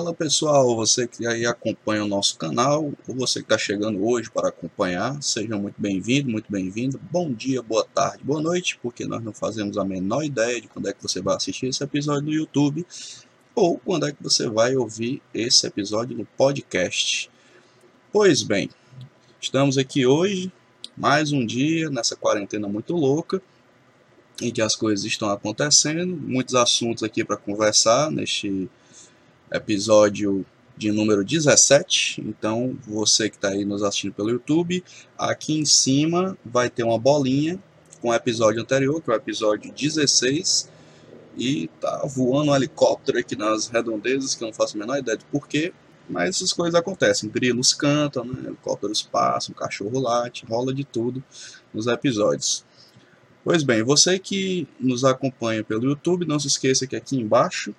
Fala pessoal, você que aí acompanha o nosso canal, ou você que está chegando hoje para acompanhar, seja muito bem-vindo, muito bem-vindo. Bom dia, boa tarde, boa noite, porque nós não fazemos a menor ideia de quando é que você vai assistir esse episódio no YouTube ou quando é que você vai ouvir esse episódio no podcast. Pois bem, estamos aqui hoje, mais um dia nessa quarentena muito louca, em que as coisas estão acontecendo, muitos assuntos aqui para conversar neste episódio de número 17. Então, você que está aí nos assistindo pelo YouTube, aqui em cima vai ter uma bolinha com o episódio anterior, que é o episódio 16. E tá voando um helicóptero aqui nas redondezas, que eu não faço a menor ideia de porquê. Mas essas coisas acontecem. Grilos cantam, né? helicópteros passam, cachorro late, rola de tudo nos episódios. Pois bem, você que nos acompanha pelo YouTube, não se esqueça que aqui embaixo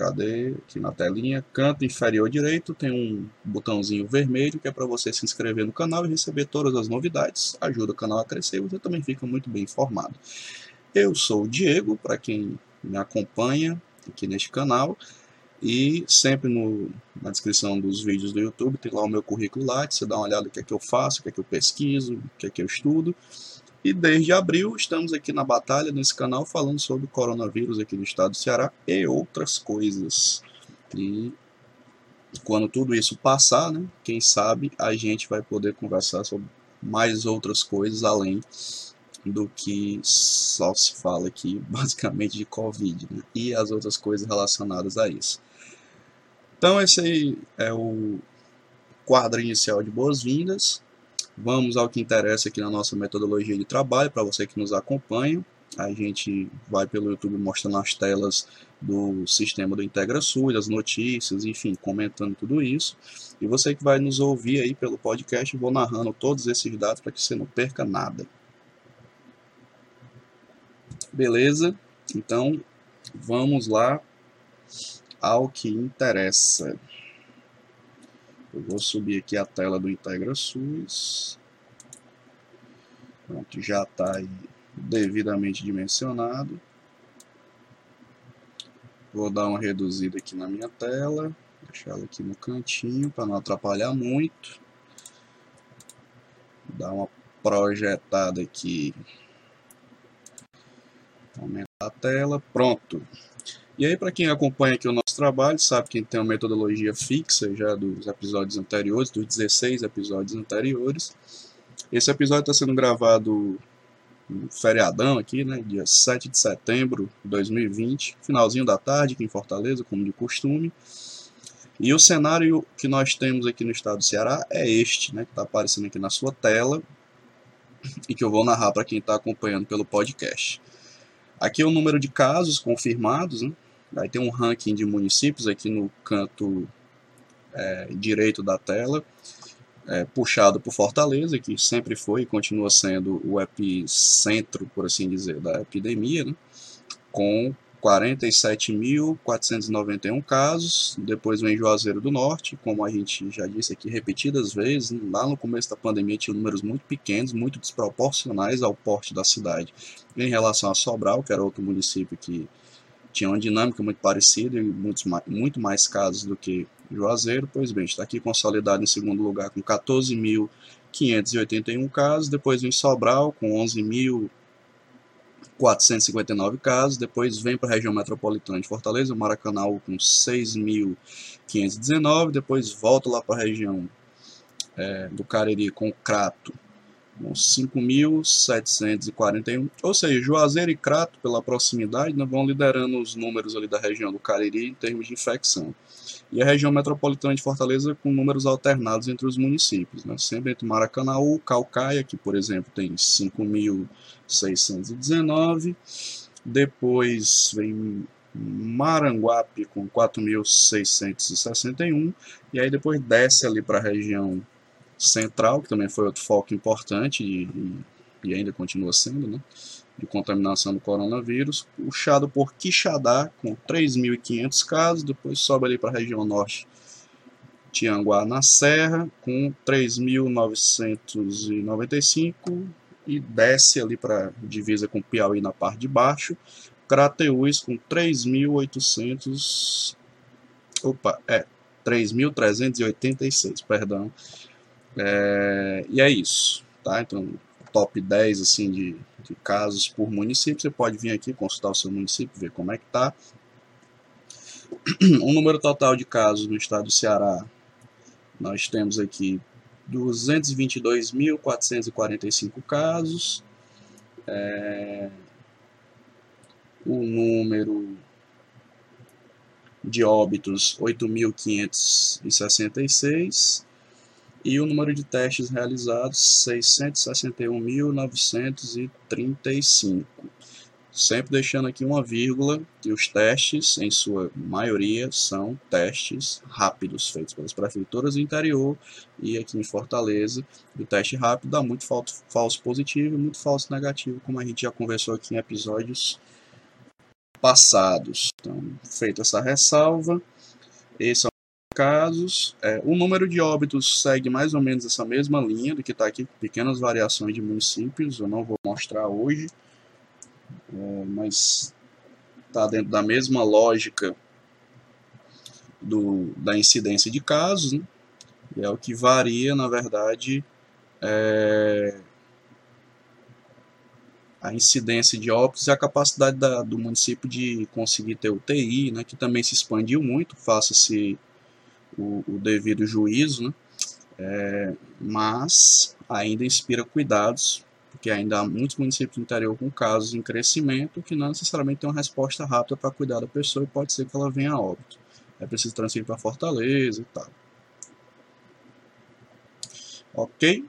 Cadê? Aqui na telinha, canto inferior direito, tem um botãozinho vermelho que é para você se inscrever no canal e receber todas as novidades. Ajuda o canal a crescer você também fica muito bem informado. Eu sou o Diego, para quem me acompanha aqui neste canal. E sempre no, na descrição dos vídeos do YouTube tem lá o meu currículo lá, você dá uma olhada no que é que eu faço, o que é que eu pesquiso, o que é que eu estudo. E desde abril estamos aqui na batalha nesse canal falando sobre o coronavírus aqui no estado do Ceará e outras coisas. E quando tudo isso passar, né, quem sabe a gente vai poder conversar sobre mais outras coisas além do que só se fala aqui basicamente de Covid né, e as outras coisas relacionadas a isso. Então esse aí é o quadro inicial de boas-vindas. Vamos ao que interessa aqui na nossa metodologia de trabalho, para você que nos acompanha. A gente vai pelo YouTube mostrando as telas do sistema do IntegraSul, das notícias, enfim, comentando tudo isso. E você que vai nos ouvir aí pelo podcast, vou narrando todos esses dados para que você não perca nada. Beleza? Então, vamos lá ao que interessa. Eu vou subir aqui a tela do IntegraSUS. Pronto, já está devidamente dimensionado. Vou dar uma reduzida aqui na minha tela, deixar ela aqui no cantinho para não atrapalhar muito. Dar uma projetada aqui. Aumentar a tela, pronto. E aí, para quem acompanha aqui o nosso trabalho, sabe que tem uma metodologia fixa já dos episódios anteriores, dos 16 episódios anteriores. Esse episódio está sendo gravado no feriadão aqui, né, dia 7 de setembro de 2020, finalzinho da tarde aqui em Fortaleza, como de costume. E o cenário que nós temos aqui no estado do Ceará é este, né, que está aparecendo aqui na sua tela e que eu vou narrar para quem está acompanhando pelo podcast. Aqui é o número de casos confirmados, né, Aí tem um ranking de municípios aqui no canto é, direito da tela, é, puxado por Fortaleza, que sempre foi e continua sendo o epicentro, por assim dizer, da epidemia, né? com 47.491 casos. Depois vem Juazeiro do Norte, como a gente já disse aqui repetidas vezes, lá no começo da pandemia tinha números muito pequenos, muito desproporcionais ao porte da cidade. Em relação a Sobral, que era outro município que tinha uma dinâmica muito parecida e muitos, muito mais casos do que Juazeiro. Pois bem, está aqui consolidado em segundo lugar com 14.581 casos, depois vem Sobral com 11.459 casos, depois vem para a região metropolitana de Fortaleza, Maracanã com 6.519, depois volta lá para a região é, do Cariri com Crato 5.741, ou seja, Juazeiro e Crato, pela proximidade, né, vão liderando os números ali da região do Cariri em termos de infecção. E a região metropolitana de Fortaleza com números alternados entre os municípios, né, sempre entre Maracanaú, Calcaia, que por exemplo tem 5.619, depois vem Maranguape com 4.661, e aí depois desce ali para a região central, que também foi outro foco importante e, e ainda continua sendo, né, de contaminação do coronavírus, puxado por Quixadá, com 3.500 casos, depois sobe ali para a região norte, Tianguá na Serra, com 3.995, e desce ali para divisa com Piauí na parte de baixo, Crateús com 3.800 Opa, é 3.386, perdão. É, e é isso, tá? Então, top 10 assim, de, de casos por município. Você pode vir aqui consultar o seu município, ver como é que tá. O número total de casos no estado do Ceará, nós temos aqui 222.445 casos. É, o número de óbitos 8.566 e o número de testes realizados 661.935. Sempre deixando aqui uma vírgula que os testes, em sua maioria, são testes rápidos feitos pelas prefeituras do interior e aqui em Fortaleza. O teste rápido dá muito falso positivo e muito falso negativo, como a gente já conversou aqui em episódios passados. Então, feita essa ressalva, esse é casos. É, o número de óbitos segue mais ou menos essa mesma linha do que está aqui, pequenas variações de municípios, eu não vou mostrar hoje, é, mas está dentro da mesma lógica do, da incidência de casos, né? é o que varia, na verdade, é, a incidência de óbitos e a capacidade da, do município de conseguir ter UTI, né, que também se expandiu muito, faça-se o, o, devido juízo, né, é, mas ainda inspira cuidados, porque ainda há muitos municípios do interior com casos em crescimento que não necessariamente tem uma resposta rápida para cuidar da pessoa e pode ser que ela venha a óbito. É preciso transferir para Fortaleza e tal. Ok?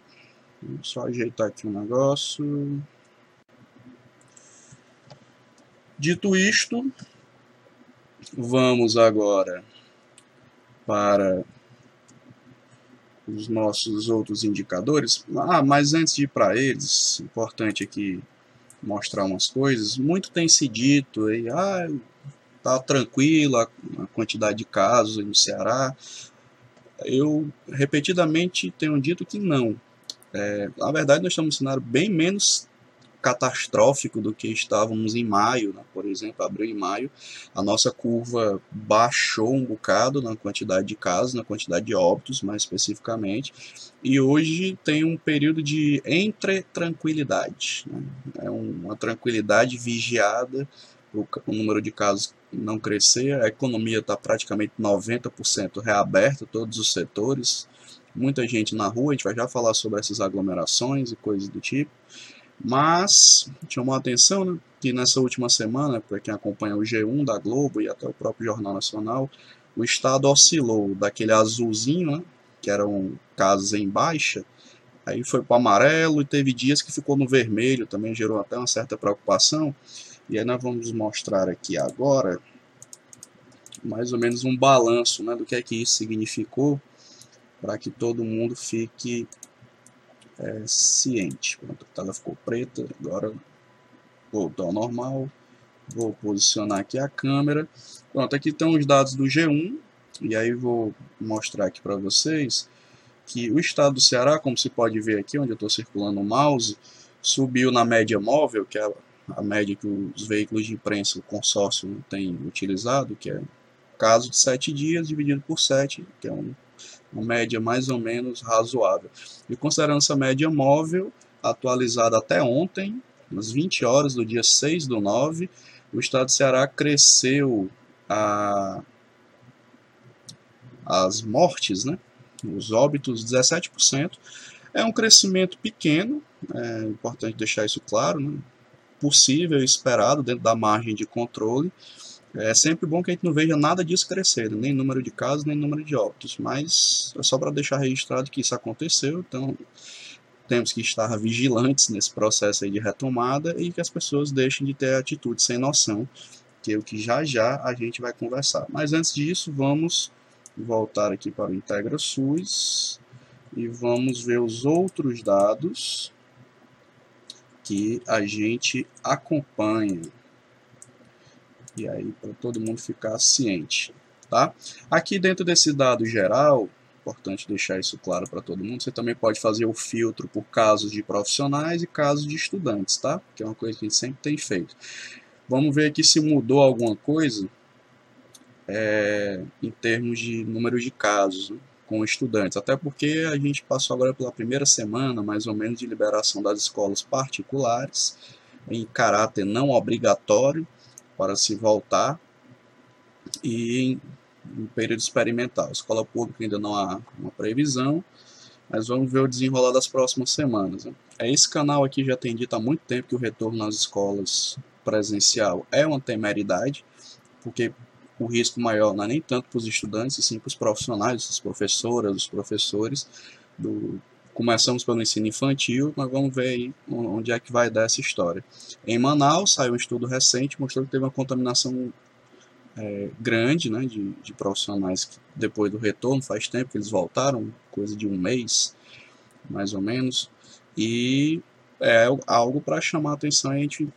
Só ajeitar aqui um negócio. Dito isto, vamos agora para os nossos outros indicadores. Ah, mas antes de ir para eles, importante aqui mostrar umas coisas. Muito tem se dito aí, ah, tá tranquila a quantidade de casos no Ceará. Eu repetidamente tenho dito que não. É, na verdade, nós estamos num cenário bem menos catastrófico do que estávamos em maio, né? por exemplo, abril e maio, a nossa curva baixou um bocado na quantidade de casos, na quantidade de óbitos, mais especificamente, e hoje tem um período de entre tranquilidade, né? é uma tranquilidade vigiada, o, o número de casos não crescer, a economia está praticamente 90% reaberta, todos os setores, muita gente na rua, a gente vai já falar sobre essas aglomerações e coisas do tipo. Mas chamou a atenção né, que nessa última semana, para quem acompanha o G1 da Globo e até o próprio Jornal Nacional, o estado oscilou daquele azulzinho, né, que eram casos em baixa, aí foi para o amarelo e teve dias que ficou no vermelho, também gerou até uma certa preocupação. E aí nós vamos mostrar aqui agora mais ou menos um balanço né, do que é que isso significou para que todo mundo fique é, ciente. Pronto, a tela ficou preta, agora voltou ao normal. Vou posicionar aqui a câmera. Pronto, aqui estão os dados do G1. E aí vou mostrar aqui para vocês que o estado do Ceará, como se pode ver aqui, onde eu estou circulando o mouse, subiu na média móvel, que é a média que os veículos de imprensa, o consórcio, tem utilizado, que é caso de 7 dias dividido por 7, que é um uma média mais ou menos razoável. E considerando essa média móvel, atualizada até ontem, nas 20 horas do dia 6 do 9, o estado de Ceará cresceu a, as mortes, né? os óbitos, 17%. É um crescimento pequeno, é importante deixar isso claro, né? possível e esperado dentro da margem de controle, é sempre bom que a gente não veja nada disso crescendo, nem número de casos, nem número de óbitos, mas é só para deixar registrado que isso aconteceu, então temos que estar vigilantes nesse processo de retomada e que as pessoas deixem de ter atitude sem noção, que é o que já já a gente vai conversar. Mas antes disso, vamos voltar aqui para o Integra SUS e vamos ver os outros dados que a gente acompanha. E aí, para todo mundo ficar ciente. Tá? Aqui dentro desse dado geral, importante deixar isso claro para todo mundo, você também pode fazer o filtro por casos de profissionais e casos de estudantes, tá? Que é uma coisa que a gente sempre tem feito. Vamos ver aqui se mudou alguma coisa. é, em termos de número de casos né, com estudantes, até porque a gente passou agora pela primeira semana, mais ou menos, de liberação das escolas particulares, em caráter não obrigatório, para se voltar, e em, em período experimental. Escola pública ainda não há uma previsão, mas vamos ver o desenrolar das próximas semanas. Né? Esse canal aqui já tem dito há muito tempo que o retorno nas escolas presencial é uma temeridade, porque o risco maior não é nem tanto para os estudantes, e sim para os profissionais, as professoras, os professores. Do... Começamos pelo ensino infantil, mas vamos ver aí onde é que vai dar essa história. Em Manaus, saiu um estudo recente mostrando que teve uma contaminação é, grande né, de, de profissionais que depois do retorno, faz tempo que eles voltaram, coisa de um mês, mais ou menos, e é algo para chamar a atenção e a gente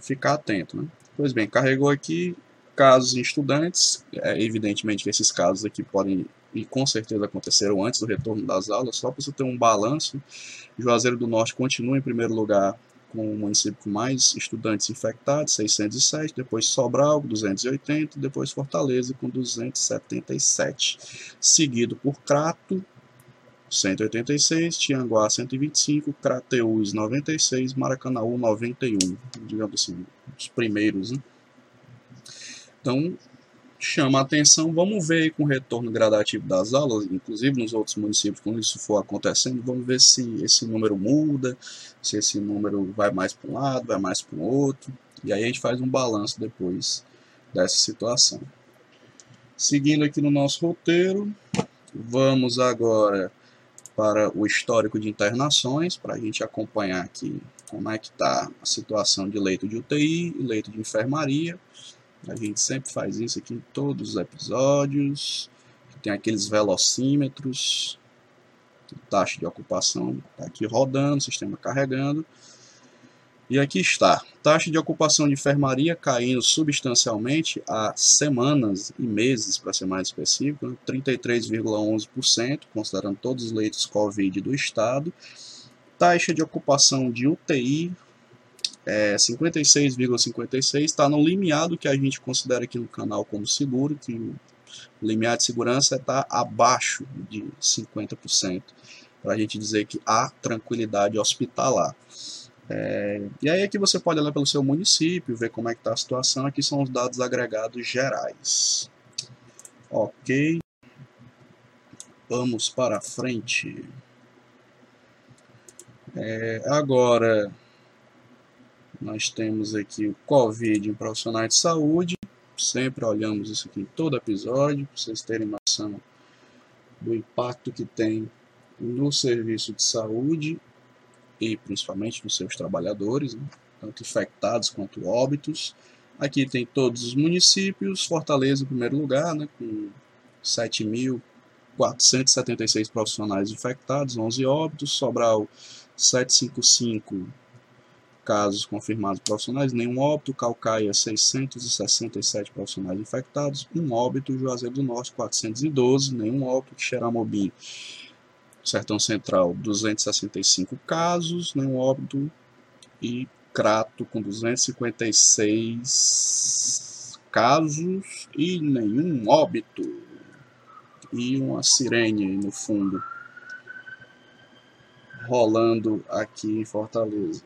ficar atento. Né? Pois bem, carregou aqui casos em estudantes, é, evidentemente que esses casos aqui podem e com certeza aconteceram antes do retorno das aulas, só para você ter um balanço, Juazeiro do Norte continua em primeiro lugar com o município com mais estudantes infectados, 607, depois Sobral, 280, depois Fortaleza com 277, seguido por Crato, 186, Tianguá 125, Crateús 96, Maracanaú 91, digamos assim, os primeiros, né? Então, chama a atenção, vamos ver aí com o retorno gradativo das aulas, inclusive nos outros municípios, quando isso for acontecendo, vamos ver se esse número muda, se esse número vai mais para um lado, vai mais para o outro, e aí a gente faz um balanço depois dessa situação. Seguindo aqui no nosso roteiro, vamos agora para o histórico de internações, para a gente acompanhar aqui como é que está a situação de leito de UTI e leito de enfermaria. A gente sempre faz isso aqui em todos os episódios. Tem aqueles velocímetros, taxa de ocupação está aqui rodando, sistema carregando. E aqui está, taxa de ocupação de enfermaria caindo substancialmente há semanas e meses, para ser mais específico, né? 33,11%, considerando todos os leitos Covid do estado. Taxa de ocupação de UTI é 56,56 está no limiar do que a gente considera aqui no canal como seguro, que o limiar de segurança está abaixo de 50%, para a gente dizer que há tranquilidade hospitalar. É, e aí aqui você pode olhar pelo seu município, ver como é que está a situação, aqui são os dados agregados gerais. Ok, vamos para frente. É, agora, nós temos aqui o Covid em profissionais de saúde. Sempre olhamos isso aqui em todo episódio, para vocês terem noção do impacto que tem no serviço de saúde e principalmente nos seus trabalhadores, né? tanto infectados quanto óbitos. Aqui tem todos os municípios, Fortaleza em primeiro lugar, né, com 7.476 profissionais infectados, 11 óbitos, Sobral 755 casos confirmados profissionais, nenhum óbito, Calcaia 667 profissionais infectados, um óbito, Juazeiro do Norte 412, nenhum óbito, Xeramobim, Sertão Central 265 casos, nenhum óbito, e Crato com 256 casos e nenhum óbito. E uma sirene no fundo rolando aqui em Fortaleza.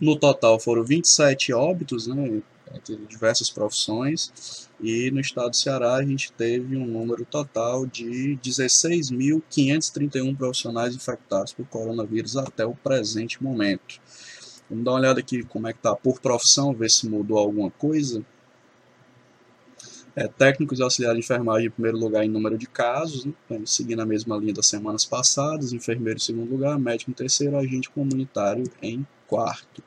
No total foram 27 óbitos, né, entre diversas profissões, e no estado do Ceará a gente teve um número total de 16.531 profissionais infectados por coronavírus até o presente momento. Vamos dar uma olhada aqui como é que está por profissão, ver se mudou alguma coisa. É, técnicos e auxiliares de enfermagem em primeiro lugar em número de casos, né, seguindo a mesma linha das semanas passadas, enfermeiro em segundo lugar, médico em terceiro, agente comunitário em quarto.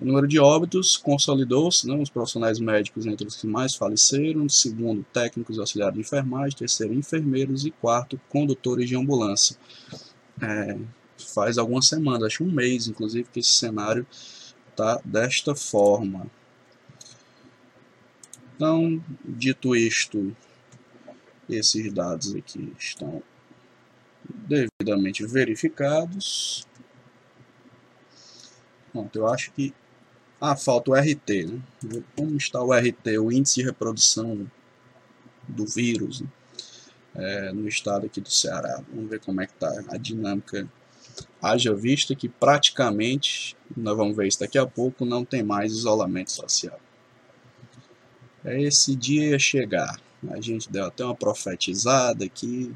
O número de óbitos consolidou-se, né, os profissionais médicos entre os que mais faleceram, segundo, técnicos auxiliares de enfermagem, terceiro, enfermeiros e quarto, condutores de ambulância. É, faz algumas semanas, acho um mês, inclusive, que esse cenário está desta forma. Então, dito isto, esses dados aqui estão devidamente verificados. Pronto, eu acho que... Ah, falta o RT, né? Como está o RT, o índice de reprodução do vírus né? é, no estado aqui do Ceará. Vamos ver como é que está a dinâmica. Haja vista que praticamente, nós vamos ver isso daqui a pouco, não tem mais isolamento social. É esse dia ia chegar. A gente deu até uma profetizada aqui.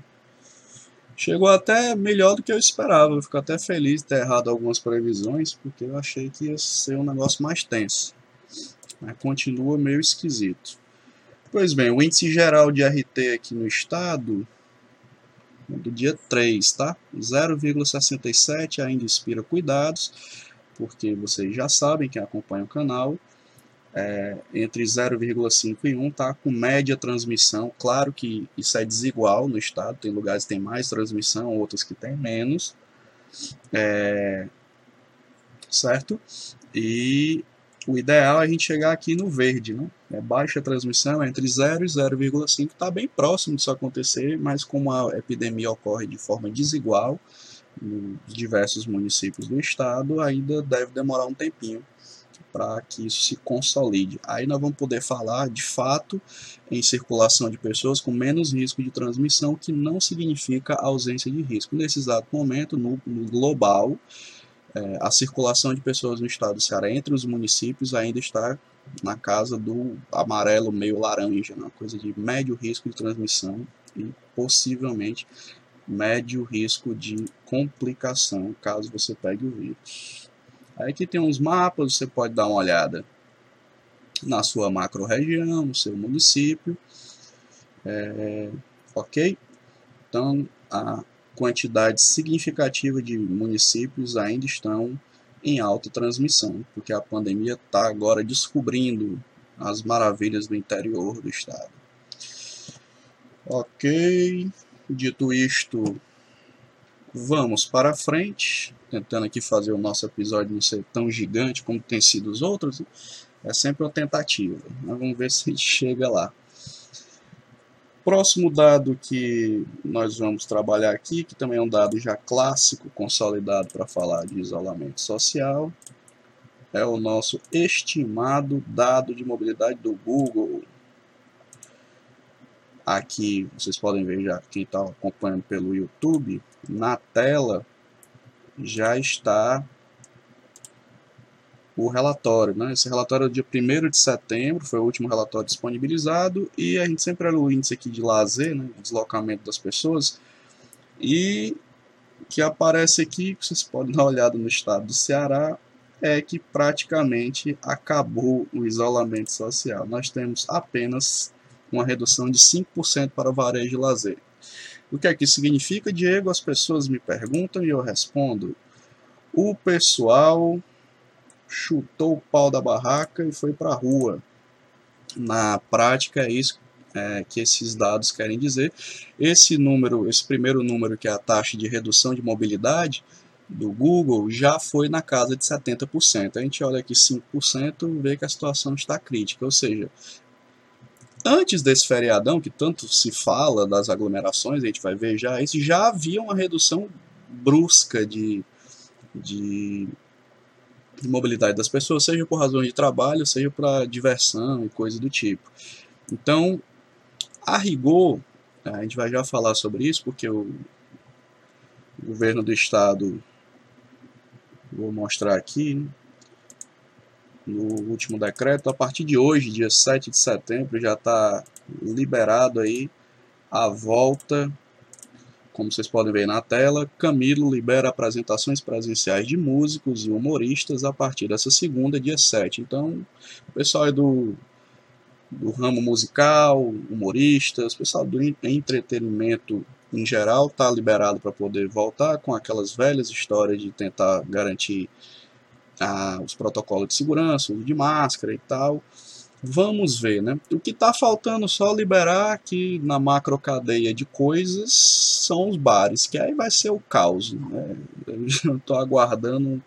Chegou até melhor do que eu esperava. Eu fico até feliz de ter errado algumas previsões, porque eu achei que ia ser um negócio mais tenso. Mas continua meio esquisito. Pois bem, o índice geral de RT aqui no estado é do dia 3, tá? 0,67 ainda inspira cuidados, porque vocês já sabem, quem acompanha o canal, é, entre 0,5 e 1 tá com média transmissão. Claro que isso é desigual no estado, tem lugares que tem mais transmissão, outros que tem menos. É, certo? E o ideal é a gente chegar aqui no verde, né? É baixa transmissão entre 0 e 0,5, está bem próximo disso acontecer, mas como a epidemia ocorre de forma desigual em diversos municípios do estado, ainda deve demorar um tempinho para que isso se consolide. Aí nós vamos poder falar, de fato, em circulação de pessoas com menos risco de transmissão, que não significa ausência de risco. Nesse exato momento, no, no global, é, a circulação de pessoas no estado do Ceará entre os municípios ainda está na casa do amarelo meio laranja, uma coisa de médio risco de transmissão e possivelmente médio risco de complicação caso você pegue o vírus. Aqui tem uns mapas, você pode dar uma olhada na sua macro-região, no seu município. É, ok? Então, a quantidade significativa de municípios ainda estão em alta transmissão, porque a pandemia está agora descobrindo as maravilhas do interior do estado. Ok, dito isto, vamos para frente tentando aqui fazer o nosso episódio não ser tão gigante como tem sido os outros, é sempre uma tentativa. Mas vamos ver se a gente chega lá. Próximo dado que nós vamos trabalhar aqui, que também é um dado já clássico, consolidado para falar de isolamento social, é o nosso estimado dado de mobilidade do Google. Aqui vocês podem ver já quem está acompanhando pelo YouTube, na tela já está o relatório. Né? Esse relatório é do dia 1 de setembro, foi o último relatório disponibilizado, e a gente sempre olha o índice aqui de lazer, né? deslocamento das pessoas, e que aparece aqui, que vocês podem dar uma olhada no estado do Ceará, é que praticamente acabou o isolamento social. Nós temos apenas uma redução de 5% para o varejo de lazer. O que é que significa, Diego? As pessoas me perguntam e eu respondo. O pessoal chutou o pau da barraca e foi para a rua. Na prática é isso é, que esses dados querem dizer. Esse número, esse primeiro número que é a taxa de redução de mobilidade do Google já foi na casa de 70%. A gente olha aqui 5%, vê que a situação está crítica, ou seja, Antes desse feriadão, que tanto se fala das aglomerações, a gente vai ver já isso, já havia uma redução brusca de, de, de mobilidade das pessoas, seja por razões de trabalho, seja para diversão e coisa do tipo. Então, a rigor, a gente vai já falar sobre isso, porque o governo do estado, vou mostrar aqui, no último decreto. A partir de hoje, dia 7 de setembro, já está liberado aí a volta, como vocês podem ver na tela, Camilo libera apresentações presenciais de músicos e humoristas a partir dessa segunda, dia 7. Então, o pessoal é do, do ramo musical, humoristas, o pessoal do entretenimento em geral está liberado para poder voltar com aquelas velhas histórias de tentar garantir a, os protocolos de segurança, uso de máscara e tal. Vamos ver, né? O que está faltando só liberar aqui na macro cadeia de coisas são os bares, que aí vai ser o caos. Né? Eu estou aguardando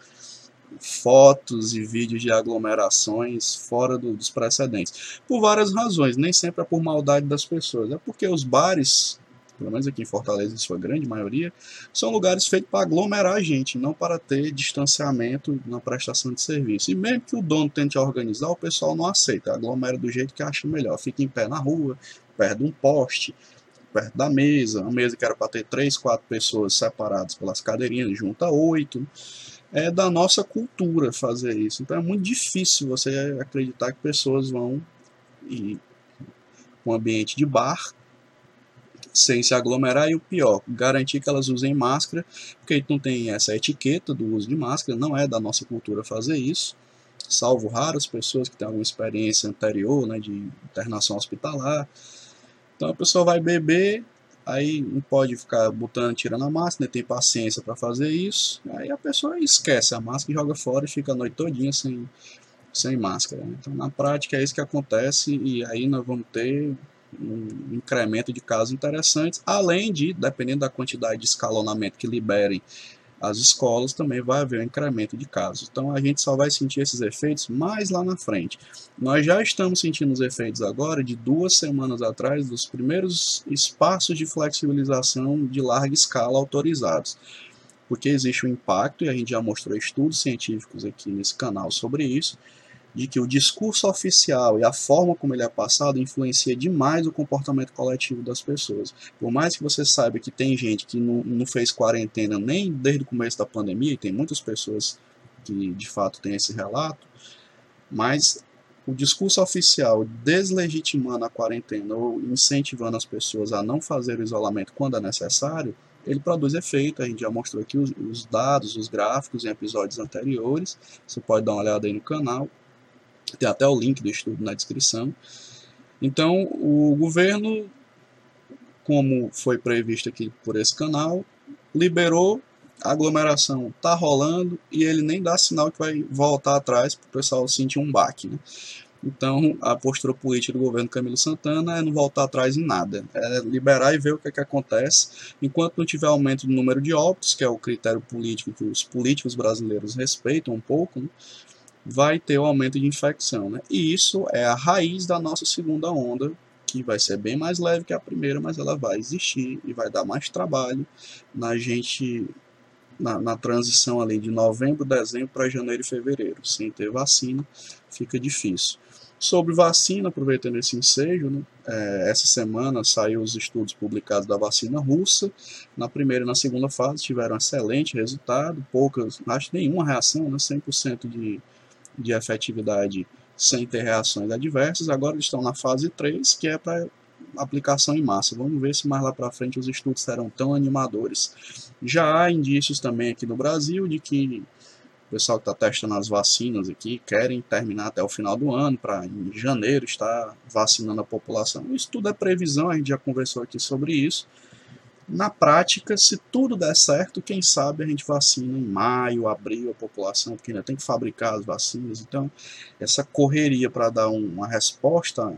fotos e vídeos de aglomerações fora do, dos precedentes. Por várias razões, nem sempre é por maldade das pessoas, é porque os bares pelo menos aqui em Fortaleza, em sua grande maioria, são lugares feitos para aglomerar a gente, não para ter distanciamento na prestação de serviço. E mesmo que o dono tente organizar, o pessoal não aceita, aglomera do jeito que acha melhor, fica em pé na rua, perto de um poste, perto da mesa, uma mesa que era para ter três, quatro pessoas separadas pelas cadeirinhas, junta oito. É da nossa cultura fazer isso. Então é muito difícil você acreditar que pessoas vão e um ambiente de bar sem se aglomerar e o pior, garantir que elas usem máscara, porque a gente não tem essa etiqueta do uso de máscara, não é da nossa cultura fazer isso, salvo raras pessoas que têm alguma experiência anterior né, de internação hospitalar. Então a pessoa vai beber, aí não pode ficar botando, tirando a máscara, nem tem paciência para fazer isso, aí a pessoa esquece a máscara e joga fora e fica a noite todinha sem, sem máscara. Né? Então na prática é isso que acontece e aí nós vamos ter um incremento de casos interessantes, além de, dependendo da quantidade de escalonamento que liberem as escolas, também vai haver um incremento de casos. Então a gente só vai sentir esses efeitos mais lá na frente. Nós já estamos sentindo os efeitos agora de duas semanas atrás dos primeiros espaços de flexibilização de larga escala autorizados. Porque existe um impacto, e a gente já mostrou estudos científicos aqui nesse canal sobre isso, de que o discurso oficial e a forma como ele é passado influencia demais o comportamento coletivo das pessoas. Por mais que você saiba que tem gente que não, não fez quarentena nem desde o começo da pandemia, e tem muitas pessoas que de fato têm esse relato, mas o discurso oficial deslegitimando a quarentena ou incentivando as pessoas a não fazer o isolamento quando é necessário, ele produz efeito. A gente já mostrou aqui os, os dados, os gráficos em episódios anteriores. Você pode dar uma olhada aí no canal. Tem até o link do estudo na descrição. Então, o governo, como foi previsto aqui por esse canal, liberou, a aglomeração está rolando e ele nem dá sinal que vai voltar atrás para o pessoal sentir um baque. Né? Então, a postura política do governo Camilo Santana é não voltar atrás em nada, é liberar e ver o que, é que acontece. Enquanto não tiver aumento do número de óbitos, que é o critério político que os políticos brasileiros respeitam um pouco, né? Vai ter o aumento de infecção. Né? E isso é a raiz da nossa segunda onda, que vai ser bem mais leve que a primeira, mas ela vai existir e vai dar mais trabalho na gente na, na transição ali de novembro, dezembro para janeiro e fevereiro. Sem ter vacina, fica difícil. Sobre vacina, aproveitando esse ensejo, né, é, essa semana saiu os estudos publicados da vacina russa. Na primeira e na segunda fase tiveram excelente resultado, poucas, acho nenhuma reação, né, 100% de de efetividade sem ter reações adversas. Agora eles estão na fase 3, que é para aplicação em massa. Vamos ver se mais lá para frente os estudos serão tão animadores. Já há indícios também aqui no Brasil de que o pessoal que está testando as vacinas aqui querem terminar até o final do ano, para em janeiro estar vacinando a população. Isso tudo é previsão, a gente já conversou aqui sobre isso. Na prática, se tudo der certo, quem sabe a gente vacina em maio, abril a população, porque ainda tem que fabricar as vacinas. Então, essa correria para dar uma resposta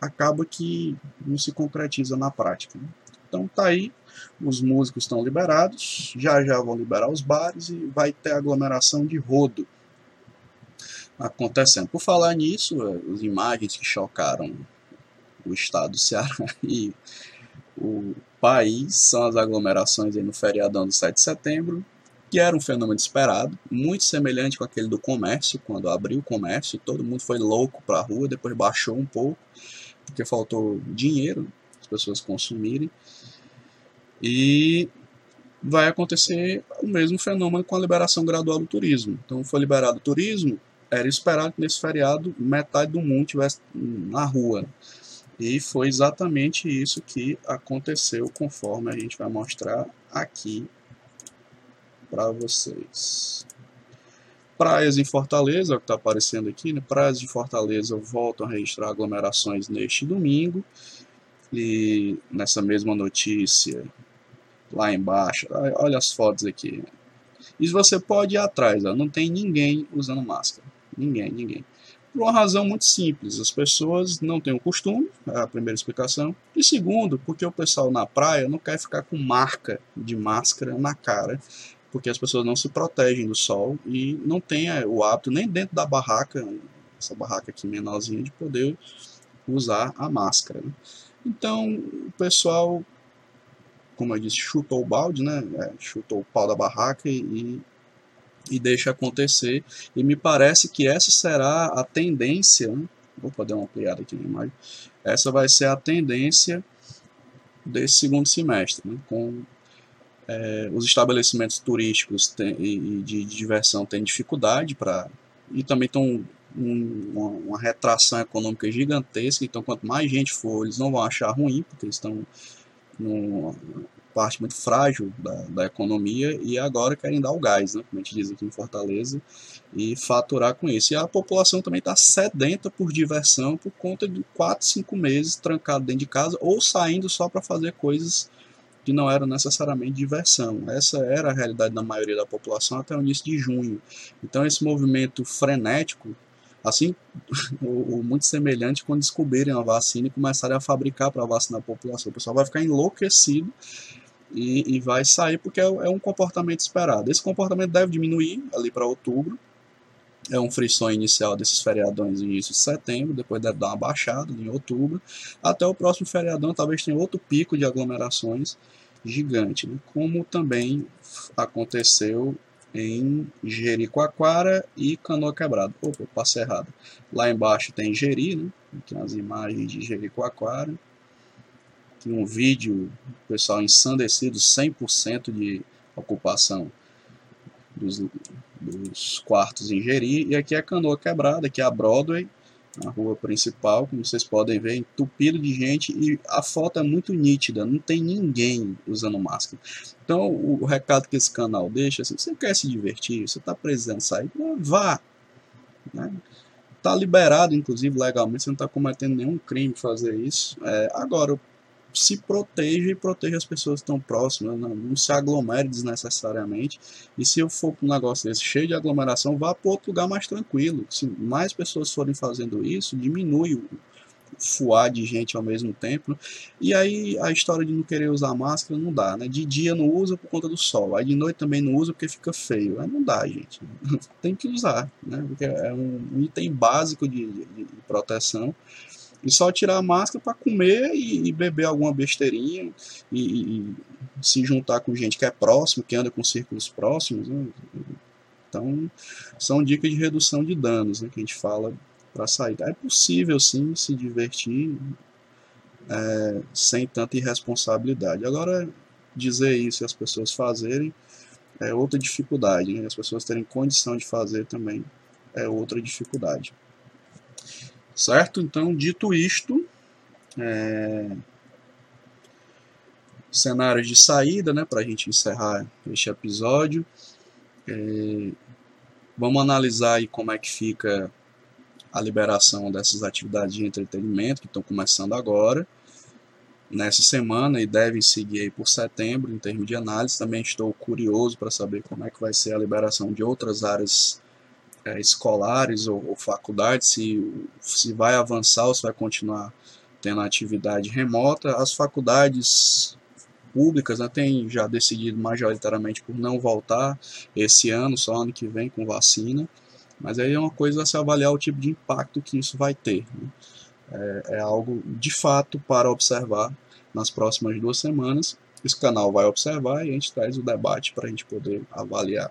acaba que não se concretiza na prática. Né? Então, tá aí, os músicos estão liberados, já já vão liberar os bares e vai ter aglomeração de rodo acontecendo. Por falar nisso, as imagens que chocaram o estado do Ceará e o país são as aglomerações no feriadão do 7 de setembro, que era um fenômeno esperado, muito semelhante com aquele do comércio, quando abriu o comércio, todo mundo foi louco para a rua, depois baixou um pouco, porque faltou dinheiro, as pessoas consumirem. E vai acontecer o mesmo fenômeno com a liberação gradual do turismo. Então foi liberado o turismo, era esperado que nesse feriado metade do mundo estivesse na rua. E foi exatamente isso que aconteceu, conforme a gente vai mostrar aqui para vocês. Praias em Fortaleza, é o que está aparecendo aqui, né? praias de Fortaleza voltam a registrar aglomerações neste domingo. E nessa mesma notícia, lá embaixo, olha as fotos aqui. E você pode ir atrás, ó, não tem ninguém usando máscara. Ninguém, ninguém. Por uma razão muito simples, as pessoas não têm o costume, é a primeira explicação. E segundo, porque o pessoal na praia não quer ficar com marca de máscara na cara, porque as pessoas não se protegem do sol e não tem é, o hábito nem dentro da barraca, essa barraca aqui menorzinha, de poder usar a máscara. Né? Então, o pessoal, como eu disse, chutou o balde, né? É, chutou o pau da barraca e deixa acontecer. E me parece que essa será a tendência né, vou poder uma ampliada aqui na imagem, essa vai ser a tendência desse segundo semestre, né? com é, os estabelecimentos turísticos tem, e, de, de, diversão têm dificuldade para e também estão um, uma, uma, retração econômica gigantesca, então quanto mais gente for, eles não vão achar ruim, porque eles estão parte muito frágil da, da economia e agora querem dar o gás, né, como a gente diz aqui em Fortaleza, e faturar com isso. E a população também está sedenta por diversão por conta de 4, 5 meses trancado dentro de casa ou saindo só para fazer coisas que não eram necessariamente diversão. Essa era a realidade da maioria da população até o início de junho. Então esse movimento frenético, assim, ou, muito semelhante quando descobrirem a vacina e começarem a fabricar para vacinar a população. O pessoal vai ficar enlouquecido e, e vai sair porque é, é um comportamento esperado. Esse comportamento deve diminuir ali para outubro, é um frisson inicial desses feriadões início de setembro, depois deve dar uma baixada em outubro, até o próximo feriadão talvez tenha outro pico de aglomerações gigante, né? como também aconteceu em Jericoacoara e Canoa Quebrada. Opa, passei errado. Lá embaixo tem Jeri, né? tem as imagens de Jericoacoara. Um vídeo, pessoal ensandecido, 100% de ocupação dos dos quartos em Jeri. E aqui é a Canoa Quebrada, aqui é a Broadway, a rua principal, como vocês podem ver, entupido de gente e a foto é muito nítida, não tem ninguém usando máscara. Então o, recado que esse canal deixa, assim, você quer se divertir, você está precisando sair, vá. Né? Tá liberado, inclusive, legalmente, você não está cometendo nenhum crime fazer isso. É, agora, se proteja e proteja as pessoas que estão próximas, não, não, se aglomere desnecessariamente. E se eu for para um negócio desse cheio de aglomeração, vá para outro lugar mais tranquilo. Se mais pessoas forem fazendo isso, diminui o fuar de gente ao mesmo tempo. E aí a história de não querer usar máscara não dá, né? De dia não usa por conta do sol, aí de noite também não usa porque fica feio. Aí não dá, gente. Tem que usar, né? Porque é um item básico de, de, de proteção. E só tirar a máscara para comer e, e, beber alguma besteirinha e, e, se juntar com gente que é próximo, que anda com círculos próximos. Né? Então, são dicas de redução de danos né, que a gente fala para sair. É possível sim se divertir é, sem tanta irresponsabilidade. Agora, dizer isso e as pessoas fazerem é outra dificuldade. Né? As pessoas terem condição de fazer também é outra dificuldade. Certo? Então, dito isto, é... cenários de saída, né, para a gente encerrar este episódio. É... Vamos analisar aí como é que fica a liberação dessas atividades de entretenimento que estão começando agora, nessa semana e devem seguir aí por setembro em termos de análise. Também estou curioso para saber como é que vai ser a liberação de outras áreas é, escolares ou, ou faculdades, se, se vai avançar ou se vai continuar tendo atividade remota. As faculdades públicas né, têm já decidido majoritariamente por não voltar esse ano, só ano que vem com vacina. Mas aí é uma coisa a se avaliar o tipo de impacto que isso vai ter. Né? É, é algo de fato para observar nas próximas duas semanas. Esse canal vai observar e a gente traz o debate para a gente poder avaliar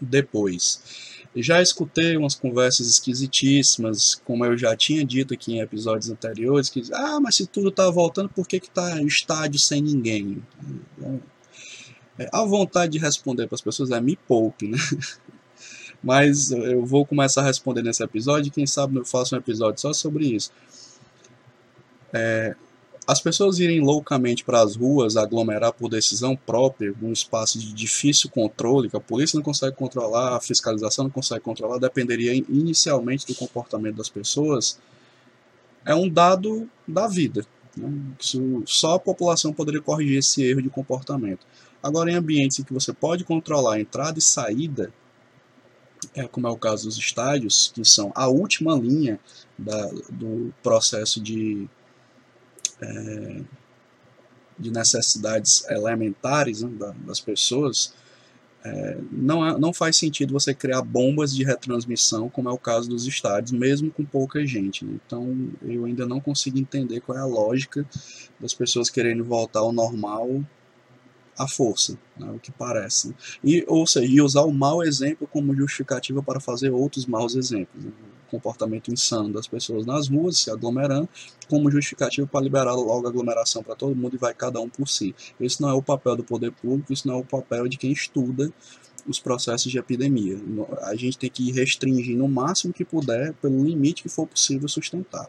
depois. Já escutei umas conversas esquisitíssimas, como eu já tinha dito aqui em episódios anteriores, que ah, mas se tudo está voltando, por que está estádio sem ninguém? É, a vontade de responder para as pessoas é me poupe, né? Mas eu vou começar a responder nesse episódio, quem sabe eu faço um episódio só sobre isso. É, as pessoas irem loucamente para as ruas, aglomerar por decisão própria, num espaço de difícil controle, que a polícia não consegue controlar, a fiscalização não consegue controlar, dependeria inicialmente do comportamento das pessoas, é um dado da vida. Né? Só a população poderia corrigir esse erro de comportamento. Agora, em ambientes em que você pode controlar a entrada e saída, é, como é o caso dos estádios, que são a última linha da, do processo de é, de necessidades elementares né, das pessoas, é, não, não faz sentido você criar bombas de retransmissão, como é o caso dos estádios, mesmo com pouca gente. Né? Então, eu ainda não consigo entender qual é a lógica das pessoas querendo voltar ao normal à força, né, o que parece. E, ou seja, usar o mau exemplo como justificativa para fazer outros maus exemplos. Né, comportamento insano das pessoas nas ruas, se aglomerando, como justificativa para liberar logo a aglomeração para todo mundo e vai cada um por si. Esse não é o papel do poder público, isso não é o papel de quem estuda os processos de epidemia. A gente tem que ir restringindo o máximo que puder, pelo limite que for possível sustentar.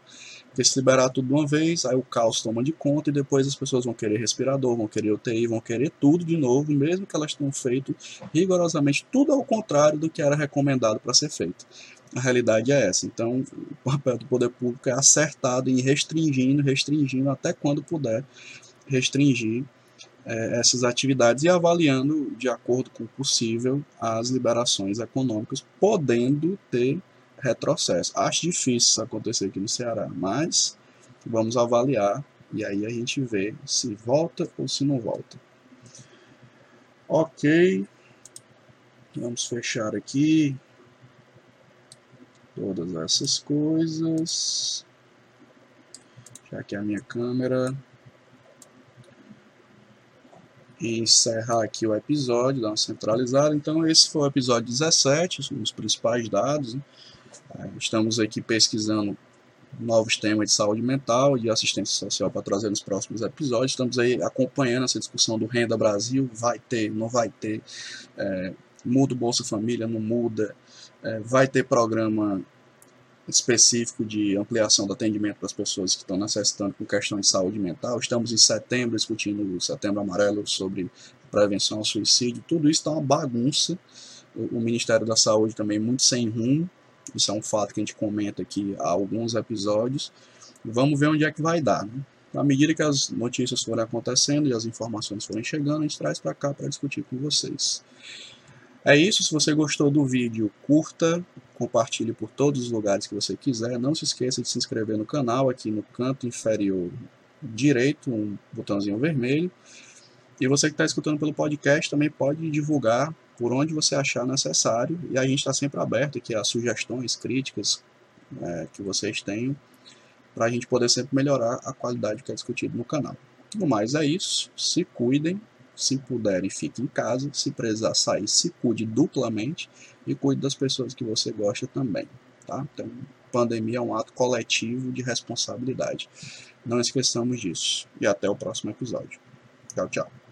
Porque se liberar tudo de uma vez, aí o caos toma de conta e depois as pessoas vão querer respirador, vão querer UTI, vão querer tudo de novo, mesmo que elas tenham feito rigorosamente tudo ao contrário do que era recomendado para ser feito. A realidade é essa. Então, o papel do poder público é acertado em restringindo, restringindo até quando puder restringir é, essas atividades e avaliando, de acordo com o possível, as liberações econômicas, podendo ter retrocesso. Acho difícil isso acontecer aqui no Ceará, mas vamos avaliar e aí a gente vê se volta ou se não volta. Ok, vamos fechar aqui todas essas coisas. Já que a minha câmera e encerrar aqui o episódio, dar uma centralizada. Então, esse foi o episódio 17, os principais dados. Né? É, estamos aqui pesquisando novos temas de saúde mental e assistência social para trazer nos próximos episódios. Estamos aí acompanhando essa discussão do Renda Brasil, vai ter, não vai ter, é, muda o Bolsa Família, não muda, é, vai ter programa específico de ampliação do atendimento para as pessoas que estão necessitando com questões de saúde mental. Estamos em setembro discutindo o Setembro Amarelo sobre prevenção ao suicídio. Tudo isso está uma bagunça. O Ministério da Saúde também muito sem rumo. Isso é um fato que a gente comenta aqui há alguns episódios. Vamos ver onde é que vai dar. Né? À medida que as notícias forem acontecendo e as informações forem chegando, a gente traz para cá para discutir com vocês. É isso, se você gostou do vídeo, curta, compartilhe por todos os lugares que você quiser. Não se esqueça de se inscrever no canal, aqui no canto inferior direito, um botãozinho vermelho. E você que está escutando pelo podcast também pode divulgar por onde você achar necessário. E a gente está sempre aberto aqui a sugestões, críticas é, que vocês tenham, para a gente poder sempre melhorar a qualidade que é discutido no canal. No mais é isso, se cuidem se puderem, fique em casa. Se precisar sair, se cuide duplamente e cuide das pessoas que você gosta também. Tá? Então, pandemia é um ato coletivo de responsabilidade. Não esqueçamos disso. E até o próximo episódio. Tchau, tchau.